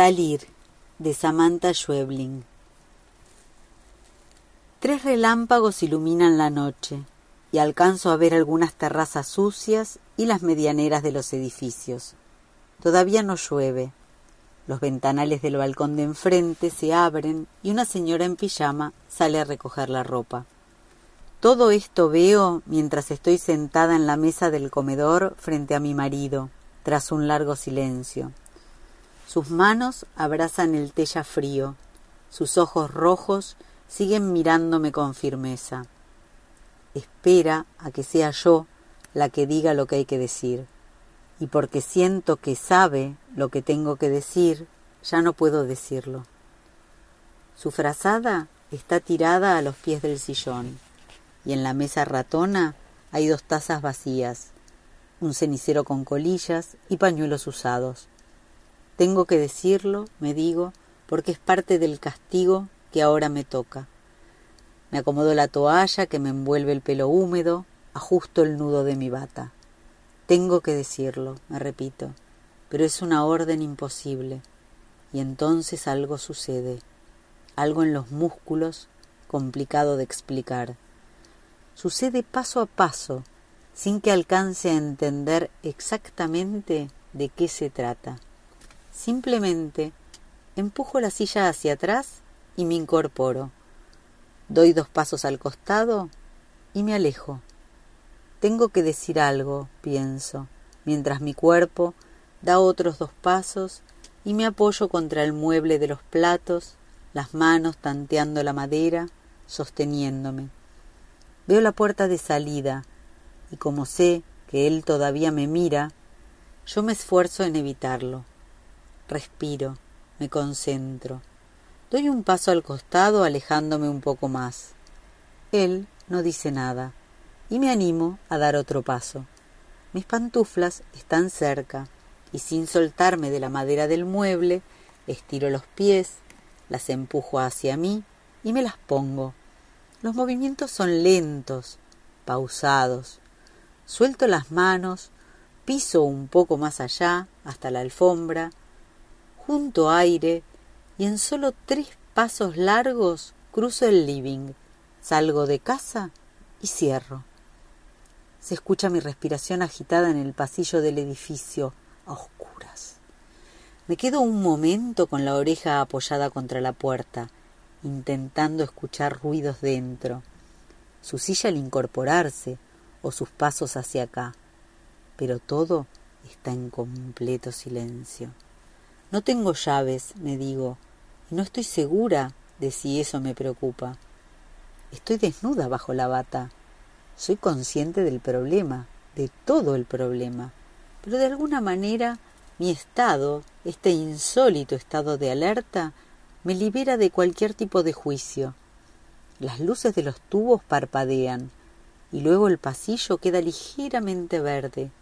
Salir de Samantha Schwebling. Tres relámpagos iluminan la noche y alcanzo a ver algunas terrazas sucias y las medianeras de los edificios. Todavía no llueve. Los ventanales del balcón de enfrente se abren y una señora en pijama sale a recoger la ropa. Todo esto veo mientras estoy sentada en la mesa del comedor frente a mi marido, tras un largo silencio. Sus manos abrazan el ya frío, sus ojos rojos siguen mirándome con firmeza. Espera a que sea yo la que diga lo que hay que decir, y porque siento que sabe lo que tengo que decir, ya no puedo decirlo. Su frazada está tirada a los pies del sillón, y en la mesa ratona hay dos tazas vacías, un cenicero con colillas y pañuelos usados. Tengo que decirlo, me digo, porque es parte del castigo que ahora me toca. Me acomodo la toalla que me envuelve el pelo húmedo, ajusto el nudo de mi bata. Tengo que decirlo, me repito, pero es una orden imposible. Y entonces algo sucede, algo en los músculos complicado de explicar. Sucede paso a paso, sin que alcance a entender exactamente de qué se trata. Simplemente empujo la silla hacia atrás y me incorporo. Doy dos pasos al costado y me alejo. Tengo que decir algo, pienso, mientras mi cuerpo da otros dos pasos y me apoyo contra el mueble de los platos, las manos tanteando la madera, sosteniéndome. Veo la puerta de salida y como sé que él todavía me mira, yo me esfuerzo en evitarlo. Respiro, me concentro. Doy un paso al costado alejándome un poco más. Él no dice nada y me animo a dar otro paso. Mis pantuflas están cerca y sin soltarme de la madera del mueble, estiro los pies, las empujo hacia mí y me las pongo. Los movimientos son lentos, pausados. Suelto las manos, piso un poco más allá, hasta la alfombra, junto aire y en solo tres pasos largos cruzo el living, salgo de casa y cierro. Se escucha mi respiración agitada en el pasillo del edificio, a oscuras. Me quedo un momento con la oreja apoyada contra la puerta, intentando escuchar ruidos dentro, su silla al incorporarse o sus pasos hacia acá, pero todo está en completo silencio. No tengo llaves, me digo, y no estoy segura de si eso me preocupa. Estoy desnuda bajo la bata. Soy consciente del problema, de todo el problema, pero de alguna manera mi estado, este insólito estado de alerta, me libera de cualquier tipo de juicio. Las luces de los tubos parpadean y luego el pasillo queda ligeramente verde.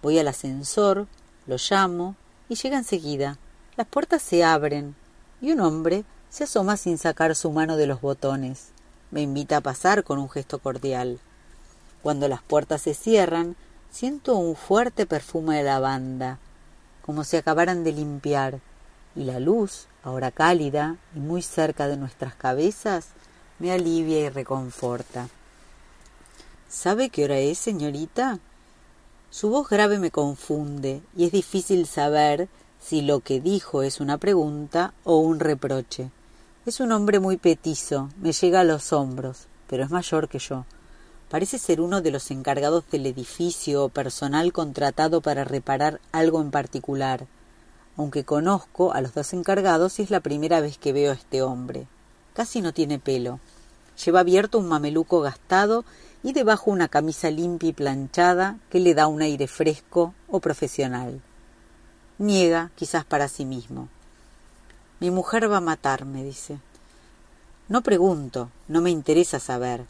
Voy al ascensor, lo llamo y llega enseguida. Las puertas se abren y un hombre se asoma sin sacar su mano de los botones. Me invita a pasar con un gesto cordial. Cuando las puertas se cierran, siento un fuerte perfume de lavanda, como si acabaran de limpiar, y la luz, ahora cálida y muy cerca de nuestras cabezas, me alivia y reconforta. ¿Sabe qué hora es, señorita? Su voz grave me confunde y es difícil saber si lo que dijo es una pregunta o un reproche. Es un hombre muy petizo, me llega a los hombros, pero es mayor que yo. Parece ser uno de los encargados del edificio o personal contratado para reparar algo en particular, aunque conozco a los dos encargados y es la primera vez que veo a este hombre. Casi no tiene pelo. Lleva abierto un mameluco gastado y debajo una camisa limpia y planchada que le da un aire fresco o profesional. Niega, quizás para sí mismo. Mi mujer va a matarme, dice. No pregunto, no me interesa saber.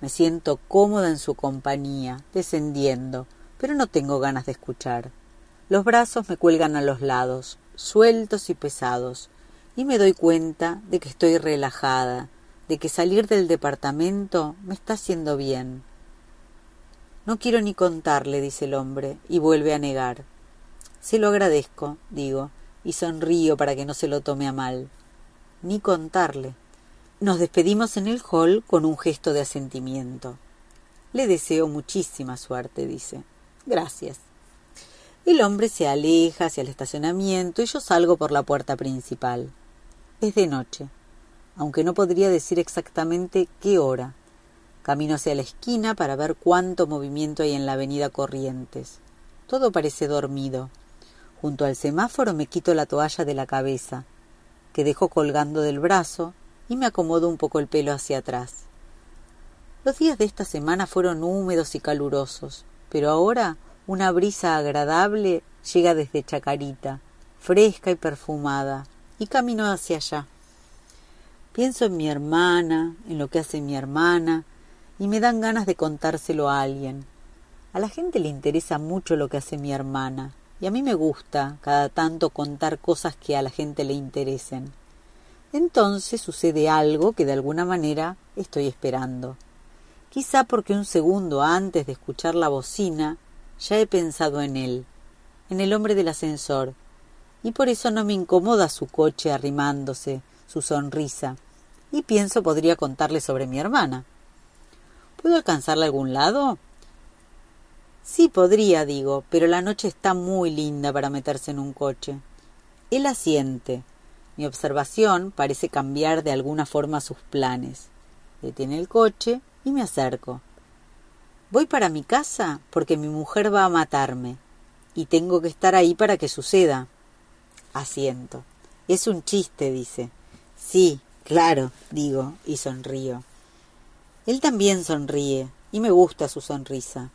Me siento cómoda en su compañía, descendiendo, pero no tengo ganas de escuchar. Los brazos me cuelgan a los lados, sueltos y pesados, y me doy cuenta de que estoy relajada, de que salir del departamento me está haciendo bien. No quiero ni contarle, dice el hombre, y vuelve a negar. Se lo agradezco, digo, y sonrío para que no se lo tome a mal. Ni contarle. Nos despedimos en el hall con un gesto de asentimiento. Le deseo muchísima suerte, dice. Gracias. El hombre se aleja hacia el estacionamiento y yo salgo por la puerta principal. Es de noche, aunque no podría decir exactamente qué hora. Camino hacia la esquina para ver cuánto movimiento hay en la avenida Corrientes. Todo parece dormido. Junto al semáforo me quito la toalla de la cabeza, que dejo colgando del brazo, y me acomodo un poco el pelo hacia atrás. Los días de esta semana fueron húmedos y calurosos, pero ahora una brisa agradable llega desde Chacarita, fresca y perfumada, y camino hacia allá. Pienso en mi hermana, en lo que hace mi hermana, y me dan ganas de contárselo a alguien. A la gente le interesa mucho lo que hace mi hermana, y a mí me gusta cada tanto contar cosas que a la gente le interesen. Entonces sucede algo que de alguna manera estoy esperando. Quizá porque un segundo antes de escuchar la bocina ya he pensado en él, en el hombre del ascensor, y por eso no me incomoda su coche arrimándose, su sonrisa, y pienso podría contarle sobre mi hermana. ¿Puedo alcanzarla a algún lado? Sí, podría, digo, pero la noche está muy linda para meterse en un coche. Él asiente. Mi observación parece cambiar de alguna forma sus planes. Detiene el coche y me acerco. Voy para mi casa porque mi mujer va a matarme y tengo que estar ahí para que suceda. Asiento. Es un chiste, dice. Sí, claro, digo, y sonrío. Él también sonríe, y me gusta su sonrisa.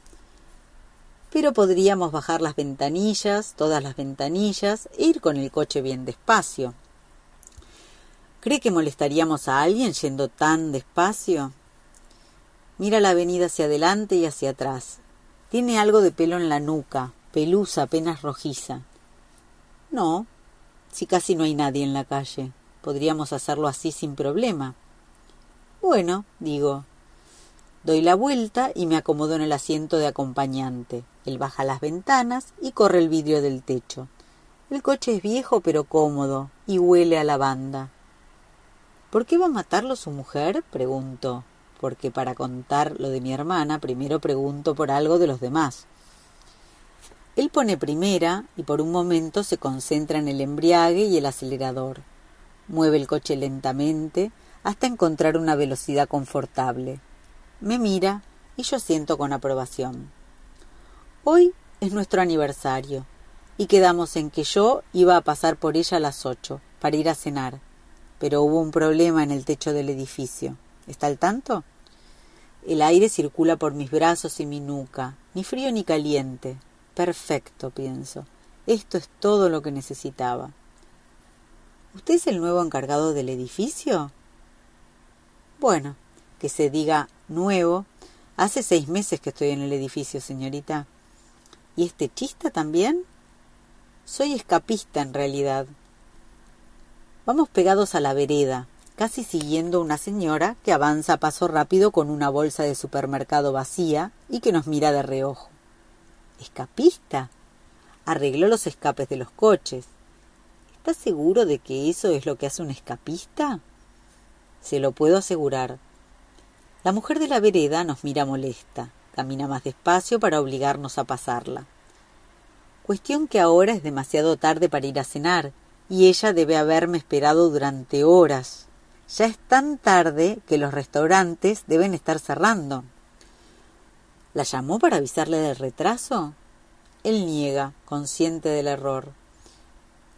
Pero podríamos bajar las ventanillas, todas las ventanillas, e ir con el coche bien despacio. ¿Cree que molestaríamos a alguien yendo tan despacio? Mira la avenida hacia adelante y hacia atrás. Tiene algo de pelo en la nuca, pelusa apenas rojiza. No, si casi no hay nadie en la calle. Podríamos hacerlo así sin problema. Bueno, digo. Doy la vuelta y me acomodo en el asiento de acompañante. Él baja las ventanas y corre el vidrio del techo. El coche es viejo pero cómodo y huele a lavanda. ¿Por qué va a matarlo su mujer? pregunto porque para contar lo de mi hermana primero pregunto por algo de los demás. Él pone primera y por un momento se concentra en el embriague y el acelerador. Mueve el coche lentamente hasta encontrar una velocidad confortable. Me mira y yo siento con aprobación. Hoy es nuestro aniversario y quedamos en que yo iba a pasar por ella a las ocho para ir a cenar, pero hubo un problema en el techo del edificio. ¿Está al tanto? El aire circula por mis brazos y mi nuca, ni frío ni caliente. Perfecto, pienso. Esto es todo lo que necesitaba. ¿Usted es el nuevo encargado del edificio? Bueno, que se diga nuevo. Hace seis meses que estoy en el edificio, señorita. ¿Y este chista también? Soy escapista en realidad. Vamos pegados a la vereda, casi siguiendo una señora que avanza a paso rápido con una bolsa de supermercado vacía y que nos mira de reojo. ¿Escapista? Arregló los escapes de los coches. ¿Estás seguro de que eso es lo que hace un escapista? Se lo puedo asegurar. La mujer de la vereda nos mira molesta. Camina más despacio para obligarnos a pasarla. Cuestión que ahora es demasiado tarde para ir a cenar, y ella debe haberme esperado durante horas, ya es tan tarde que los restaurantes deben estar cerrando. ¿La llamó para avisarle del retraso? Él niega, consciente del error.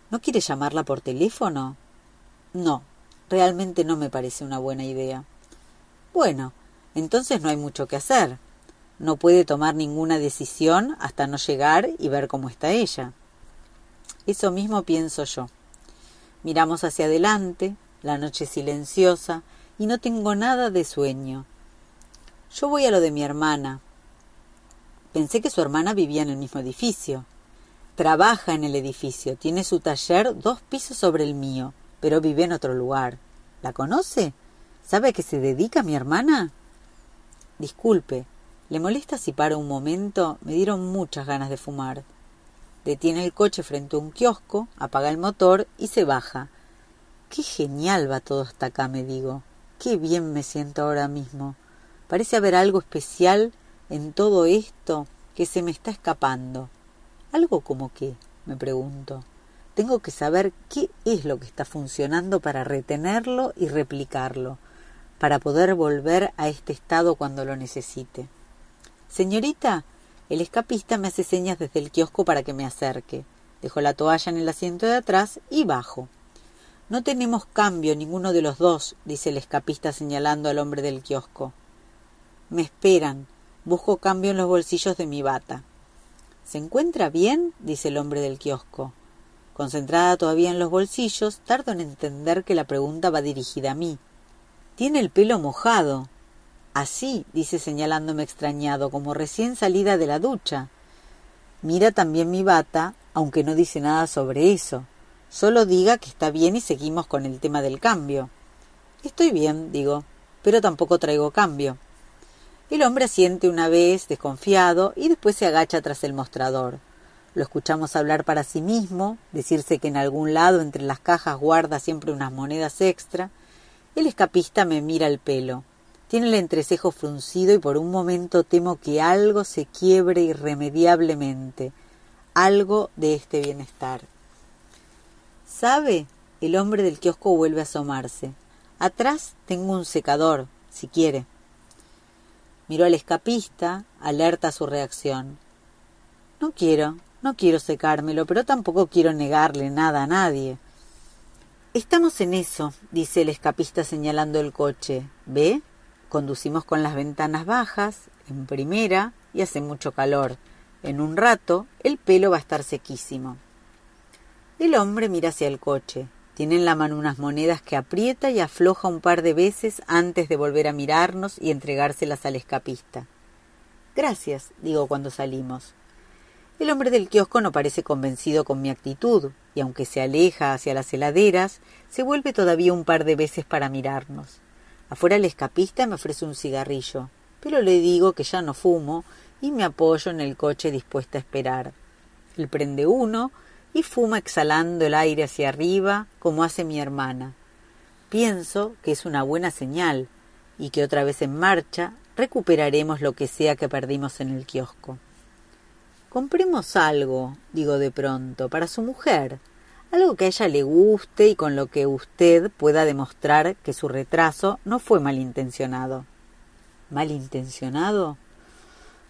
¿No quiere llamarla por teléfono? No, realmente no me parece una buena idea. Bueno, entonces no hay mucho que hacer. No puede tomar ninguna decisión hasta no llegar y ver cómo está ella. Eso mismo pienso yo. Miramos hacia adelante, la noche silenciosa, y no tengo nada de sueño. Yo voy a lo de mi hermana. Pensé que su hermana vivía en el mismo edificio. Trabaja en el edificio, tiene su taller dos pisos sobre el mío, pero vive en otro lugar. ¿La conoce? ¿Sabe a qué se dedica mi hermana? Disculpe, ¿le molesta si paro un momento? Me dieron muchas ganas de fumar. Detiene el coche frente a un kiosco, apaga el motor y se baja. Qué genial va todo hasta acá, me digo. Qué bien me siento ahora mismo. Parece haber algo especial en todo esto que se me está escapando. ¿Algo como qué? me pregunto. Tengo que saber qué es lo que está funcionando para retenerlo y replicarlo, para poder volver a este estado cuando lo necesite. Señorita, el escapista me hace señas desde el kiosco para que me acerque. Dejo la toalla en el asiento de atrás y bajo. No tenemos cambio ninguno de los dos, dice el escapista señalando al hombre del kiosco. Me esperan. Busco cambio en los bolsillos de mi bata. ¿Se encuentra bien? dice el hombre del kiosco. Concentrada todavía en los bolsillos, tardo en entender que la pregunta va dirigida a mí. Tiene el pelo mojado. Así, dice señalándome extrañado, como recién salida de la ducha. Mira también mi bata, aunque no dice nada sobre eso. Solo diga que está bien y seguimos con el tema del cambio. Estoy bien, digo, pero tampoco traigo cambio. El hombre asiente una vez, desconfiado, y después se agacha tras el mostrador. Lo escuchamos hablar para sí mismo, decirse que en algún lado entre las cajas guarda siempre unas monedas extra. El escapista me mira el pelo. Tiene el entrecejo fruncido y por un momento temo que algo se quiebre irremediablemente, algo de este bienestar. ¿Sabe? El hombre del kiosco vuelve a asomarse. Atrás tengo un secador, si quiere. Miró al escapista, alerta a su reacción. No quiero, no quiero secármelo, pero tampoco quiero negarle nada a nadie. Estamos en eso, dice el escapista señalando el coche. ¿Ve? Conducimos con las ventanas bajas, en primera, y hace mucho calor. En un rato el pelo va a estar sequísimo. El hombre mira hacia el coche. Tiene en la mano unas monedas que aprieta y afloja un par de veces antes de volver a mirarnos y entregárselas al escapista. Gracias, digo cuando salimos. El hombre del kiosco no parece convencido con mi actitud, y aunque se aleja hacia las heladeras, se vuelve todavía un par de veces para mirarnos. Afuera el escapista me ofrece un cigarrillo, pero le digo que ya no fumo y me apoyo en el coche dispuesta a esperar. Él prende uno y fuma exhalando el aire hacia arriba como hace mi hermana. Pienso que es una buena señal y que otra vez en marcha recuperaremos lo que sea que perdimos en el kiosco. Compremos algo, digo de pronto, para su mujer, algo que a ella le guste y con lo que usted pueda demostrar que su retraso no fue malintencionado. ¿Malintencionado?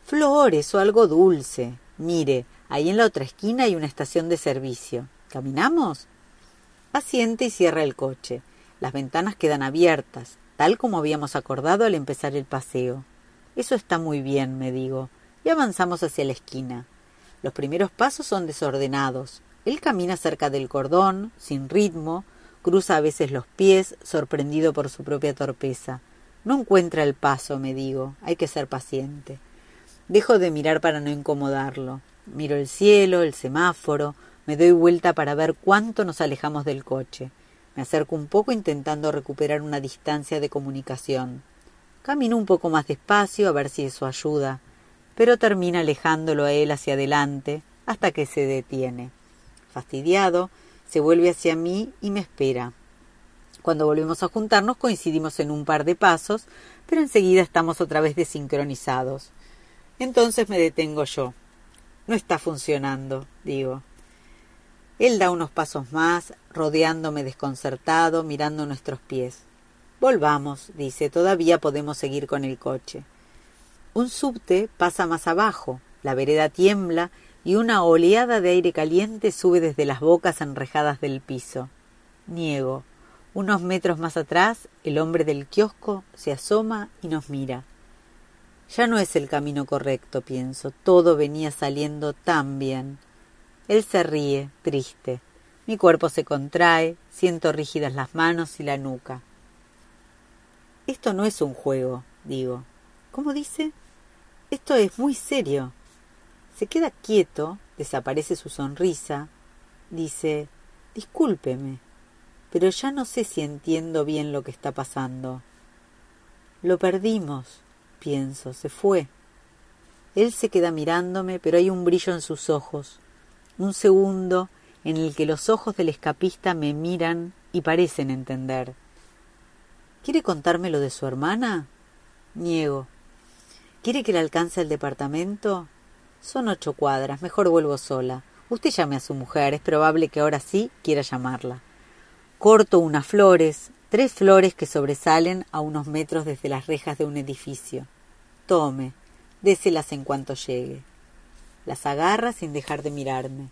Flores o algo dulce. Mire, Ahí en la otra esquina hay una estación de servicio. ¿Caminamos? Asiente y cierra el coche. Las ventanas quedan abiertas, tal como habíamos acordado al empezar el paseo. Eso está muy bien, me digo, y avanzamos hacia la esquina. Los primeros pasos son desordenados. Él camina cerca del cordón, sin ritmo, cruza a veces los pies, sorprendido por su propia torpeza. No encuentra el paso, me digo, hay que ser paciente. Dejo de mirar para no incomodarlo. Miro el cielo, el semáforo, me doy vuelta para ver cuánto nos alejamos del coche. Me acerco un poco intentando recuperar una distancia de comunicación. Camino un poco más despacio a ver si eso ayuda, pero termina alejándolo a él hacia adelante hasta que se detiene. Fastidiado, se vuelve hacia mí y me espera. Cuando volvemos a juntarnos coincidimos en un par de pasos, pero enseguida estamos otra vez desincronizados. Entonces me detengo yo. No está funcionando, digo. Él da unos pasos más, rodeándome desconcertado, mirando nuestros pies. Volvamos, dice, todavía podemos seguir con el coche. Un subte pasa más abajo, la vereda tiembla y una oleada de aire caliente sube desde las bocas enrejadas del piso. Niego. Unos metros más atrás, el hombre del kiosco se asoma y nos mira. Ya no es el camino correcto, pienso. Todo venía saliendo tan bien. Él se ríe, triste. Mi cuerpo se contrae, siento rígidas las manos y la nuca. Esto no es un juego, digo. ¿Cómo dice? Esto es muy serio. Se queda quieto, desaparece su sonrisa, dice Discúlpeme, pero ya no sé si entiendo bien lo que está pasando. Lo perdimos, pienso, se fue. Él se queda mirándome, pero hay un brillo en sus ojos. Un segundo en el que los ojos del escapista me miran y parecen entender. ¿Quiere contarme lo de su hermana? Niego. ¿Quiere que le alcance el departamento? Son ocho cuadras, mejor vuelvo sola. Usted llame a su mujer, es probable que ahora sí quiera llamarla. Corto unas flores, tres flores que sobresalen a unos metros desde las rejas de un edificio. Tome, déselas en cuanto llegue. Las agarra sin dejar de mirarme.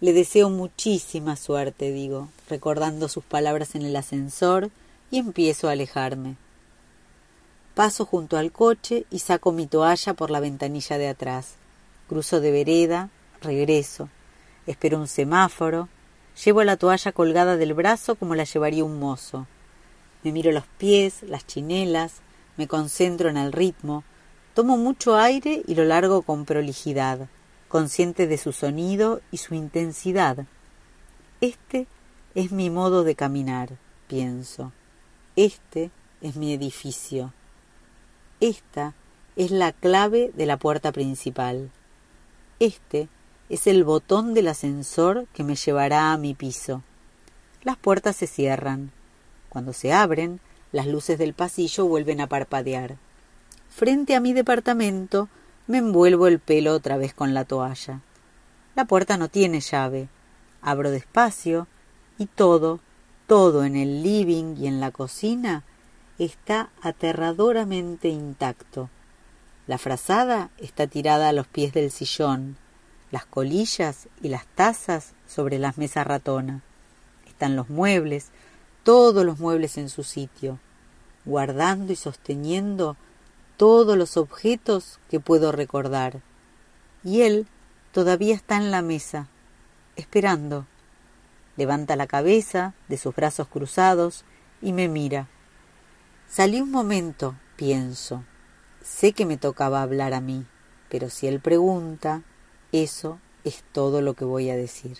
Le deseo muchísima suerte, digo, recordando sus palabras en el ascensor, y empiezo a alejarme. Paso junto al coche y saco mi toalla por la ventanilla de atrás. Cruzo de vereda, regreso. Espero un semáforo. Llevo la toalla colgada del brazo como la llevaría un mozo. Me miro los pies, las chinelas, me concentro en el ritmo, tomo mucho aire y lo largo con prolijidad consciente de su sonido y su intensidad. Este es mi modo de caminar, pienso. Este es mi edificio. Esta es la clave de la puerta principal. Este es el botón del ascensor que me llevará a mi piso. Las puertas se cierran. Cuando se abren, las luces del pasillo vuelven a parpadear. Frente a mi departamento me envuelvo el pelo otra vez con la toalla. La puerta no tiene llave. Abro despacio y todo, todo en el living y en la cocina está aterradoramente intacto. La frazada está tirada a los pies del sillón, las colillas y las tazas sobre las mesas ratona. Están los muebles, todos los muebles en su sitio, guardando y sosteniendo todos los objetos que puedo recordar. Y él todavía está en la mesa, esperando. Levanta la cabeza de sus brazos cruzados y me mira. Salí un momento, pienso. Sé que me tocaba hablar a mí, pero si él pregunta, eso es todo lo que voy a decir.